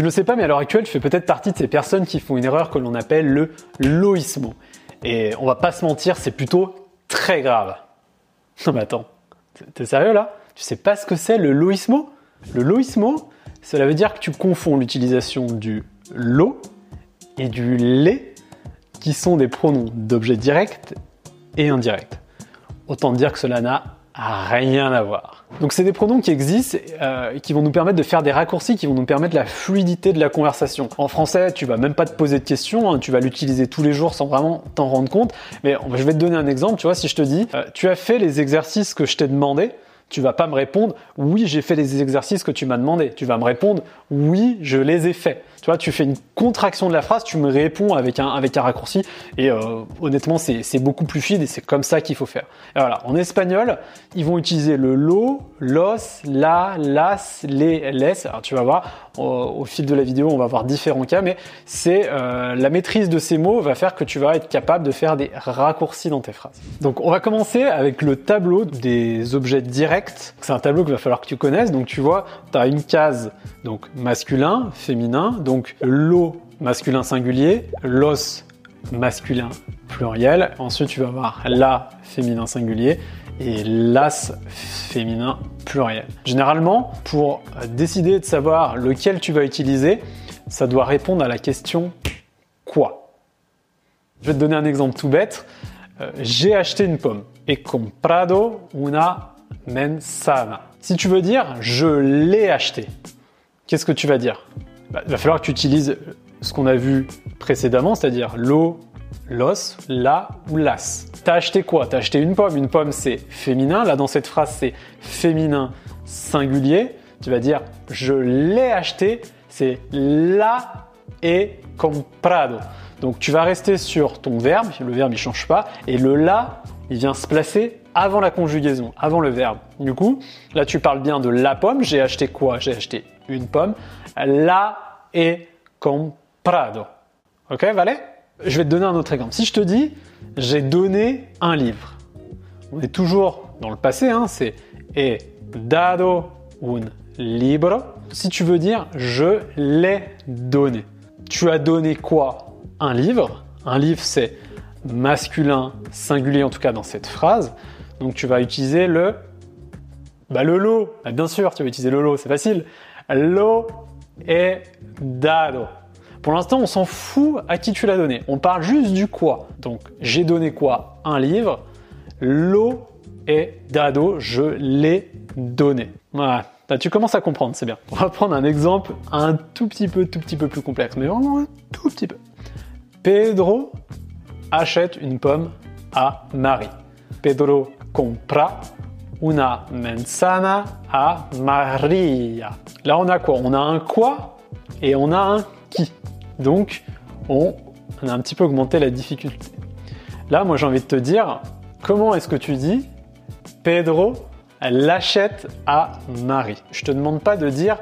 Tu ne sais pas, mais à l'heure actuelle, tu fais peut-être partie de ces personnes qui font une erreur que l'on appelle le loïsmo. Et on va pas se mentir, c'est plutôt très grave. Non mais attends, t'es sérieux là? Tu sais pas ce que c'est le loïsmo? Le loïsmo, cela veut dire que tu confonds l'utilisation du lo et du les, qui sont des pronoms d'objets directs et indirects. Autant dire que cela n'a rien à voir. Donc c'est des pronoms qui existent euh, qui vont nous permettre de faire des raccourcis, qui vont nous permettre la fluidité de la conversation. En français, tu vas même pas te poser de questions, hein, tu vas l'utiliser tous les jours sans vraiment t'en rendre compte. Mais je vais te donner un exemple, tu vois, si je te dis, euh, tu as fait les exercices que je t'ai demandé, tu vas pas me répondre oui, j'ai fait les exercices que tu m'as demandé. Tu vas me répondre oui, je les ai faits. Tu vois, tu fais une contraction de la phrase, tu me réponds avec un, avec un raccourci. Et euh, honnêtement, c'est beaucoup plus fluide et c'est comme ça qu'il faut faire. Et voilà, en espagnol, ils vont utiliser le lo, los, la, las, les, les. Alors tu vas voir, au, fil de la vidéo, on va voir différents cas, mais c'est euh, la maîtrise de ces mots va faire que tu vas être capable de faire des raccourcis dans tes phrases. Donc on va commencer avec le tableau des objets directs. C'est un tableau qu'il va falloir que tu connaisses. Donc tu vois, tu as une case donc masculin, féminin, donc l'eau masculin singulier, l'os masculin pluriel. Ensuite, tu vas avoir la féminin singulier et l'as féminin pluriel. Généralement, pour décider de savoir lequel tu vas utiliser, ça doit répondre à la question quoi. Je vais te donner un exemple tout bête. Euh, j'ai acheté une pomme. He comprado una manzana. Si tu veux dire je l'ai acheté, qu'est-ce que tu vas dire? Bah, Il va falloir que tu utilises ce qu'on a vu précédemment, c'est-à-dire l'eau, l'os, la ou las. T'as acheté quoi? T'as acheté une pomme. Une pomme, c'est féminin. Là, dans cette phrase, c'est féminin singulier. Tu vas dire je l'ai acheté. C'est la et comprado. Donc, tu vas rester sur ton verbe. Le verbe, il change pas. Et le la, il vient se placer avant la conjugaison, avant le verbe. Du coup, là, tu parles bien de la pomme. J'ai acheté quoi? J'ai acheté une pomme. La he comprado. Ok, vale Je vais te donner un autre exemple. Si je te dis j'ai donné un livre, on est toujours dans le passé, hein, c'est he dado un libro. Si tu veux dire je l'ai donné, tu as donné quoi? Un livre. Un livre, c'est masculin singulier en tout cas dans cette phrase. Donc tu vas utiliser le bah, le lo. Bah, bien sûr, tu vas utiliser le lo, c'est facile. Lo est dado. Pour l'instant, on s'en fout à qui tu l'as donné. On parle juste du quoi. Donc, j'ai donné quoi? Un livre. Lo est dado. Je l'ai donné. Voilà. tu commences à comprendre, c'est bien. On va prendre un exemple un tout petit peu, tout petit peu plus complexe, mais vraiment un tout petit peu. Pedro achète une pomme à Marie. Pedro compra una manzana a Maria. Là, on a quoi? On a un quoi et on a un qui. Donc, on, a un petit peu augmenté la difficulté. Là, moi, j'ai envie de te dire, comment est-ce que tu dis Pedro l'achète à Marie? Je te demande pas de dire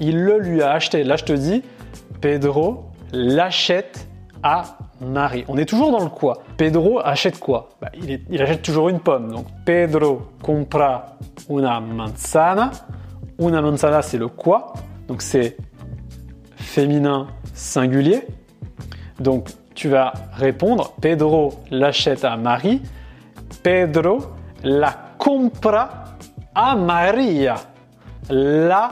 il le lui a acheté. Là, je te dis Pedro l'achète à Marie. On est toujours dans le quoi. Pedro achète quoi? Bah, il, achète toujours une pomme. Donc Pedro compra una manzana. Una manzana, c'est le quoi? Donc c'est féminin singulier. Donc tu vas répondre Pedro l'achète à Marie. Pedro la compra a Maria. La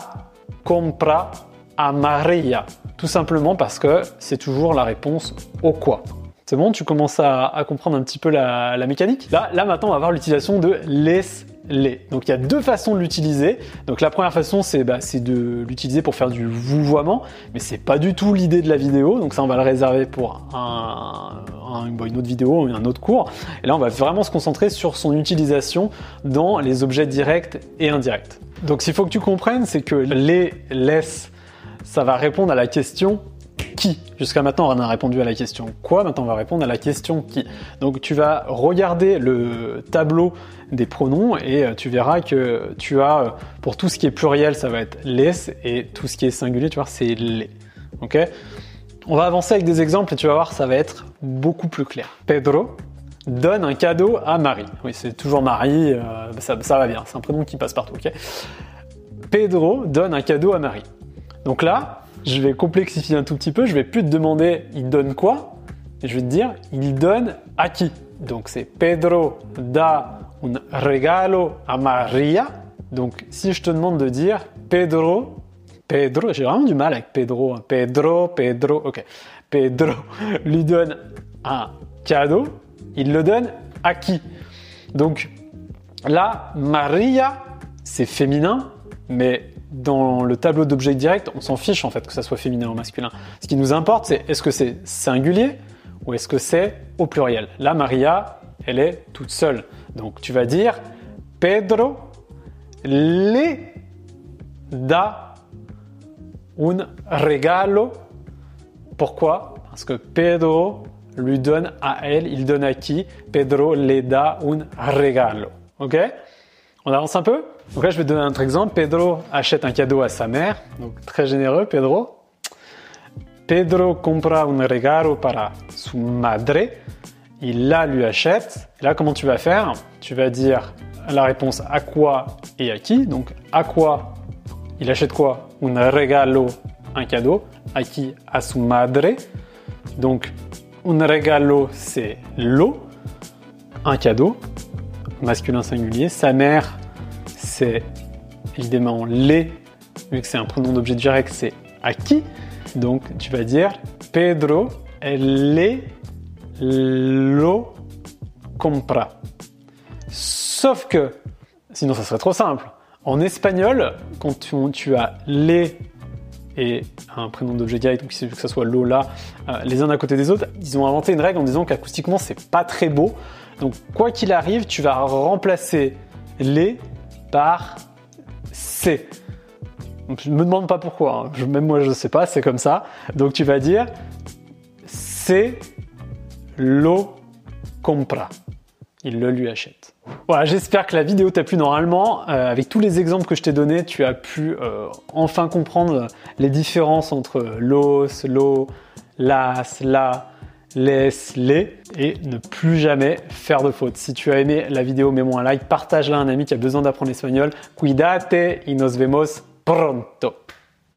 compra a Maria. Tout simplement parce que c'est toujours la réponse au quoi. C'est bon, tu commences à, comprendre un petit peu la, mécanique? Là, là, maintenant, on va voir l'utilisation de laisse les. Donc il y a deux façons de l'utiliser. Donc la première façon c'est bah, de l'utiliser pour faire du vouvoiement, mais c'est pas du tout l'idée de la vidéo. Donc ça on va le réserver pour un, une autre vidéo, un autre cours. Et là on va vraiment se concentrer sur son utilisation dans les objets directs et indirects. Donc s'il faut que tu comprennes, c'est que les laisse ça va répondre à la question qui? Jusqu'à maintenant, on a répondu à la question quoi, maintenant on va répondre à la question qui. Donc tu vas regarder le tableau des pronoms et euh, tu verras que tu as, euh, pour tout ce qui est pluriel, ça va être les, et tout ce qui est singulier, tu vois, c'est les. Ok? On va avancer avec des exemples et tu vas voir, ça va être beaucoup plus clair. Pedro donne un cadeau à Marie. Oui, c'est toujours Marie, euh, ça, ça, va bien, c'est un prénom qui passe partout, ok? Pedro donne un cadeau à Marie. Donc là, je vais complexifier un tout petit peu. Je vais plus te demander il donne quoi, je vais te dire il donne à qui? Donc c'est Pedro da un regalo a Maria. Donc si je te demande de dire Pedro, Pedro, j'ai vraiment du mal avec Pedro. hein. Pedro, Pedro, ok. Pedro lui donne un cadeau. Il le donne à qui? Donc là, Maria, c'est féminin, mais dans le tableau d'objet direct, on s'en fiche en fait que ça soit féminin ou masculin. Ce qui nous importe, c'est est-ce que c'est singulier ou est-ce que c'est au pluriel. Là, Maria, elle est toute seule. Donc tu vas dire Pedro le da un regalo. Pourquoi? Parce que Pedro lui donne à elle, il donne à qui? Pedro le da un regalo. Ok? On avance un peu? Donc là, je vais donner un autre exemple. Pedro achète un cadeau à sa mère. Donc très généreux, Pedro. Pedro compra un regalo para su madre. Il la lui achète. Là, comment tu vas faire? Tu vas dire la réponse à quoi et à qui? Donc, à quoi? Il achète quoi? Un regalo, un cadeau. À qui? À su madre. Donc, un regalo, c'est l'eau. Un cadeau, masculin singulier. Sa mère, c'est évidemment les. Vu que c'est un pronom d'objet direct, c'est à qui. Donc, tu vas dire Pedro le lo compra. Sauf que, sinon ça serait trop simple. En espagnol, quand tu, tu as les et un prénom d'objet direct, donc que ce soit Lola, euh, les uns à côté des autres, ils ont inventé une règle en disant qu'acoustiquement c'est pas très beau. Donc quoi qu'il arrive, tu vas remplacer les par c. Je me demande pas pourquoi, hein. Même moi je sais pas, c'est comme ça. Donc tu vas dire c'est lo compra. Il le lui achète. Voilà, j'espère que la vidéo t'a plu normalement. Euh, avec tous les exemples que je t'ai donnés, tu as pu euh, enfin comprendre les différences entre los, lo, las, la, les, les et ne plus jamais faire de fautes. Si tu as aimé la vidéo, mets-moi un like, partage-la à un ami qui a besoin d'apprendre l'espagnol. Cuídate y nos vemos pronto.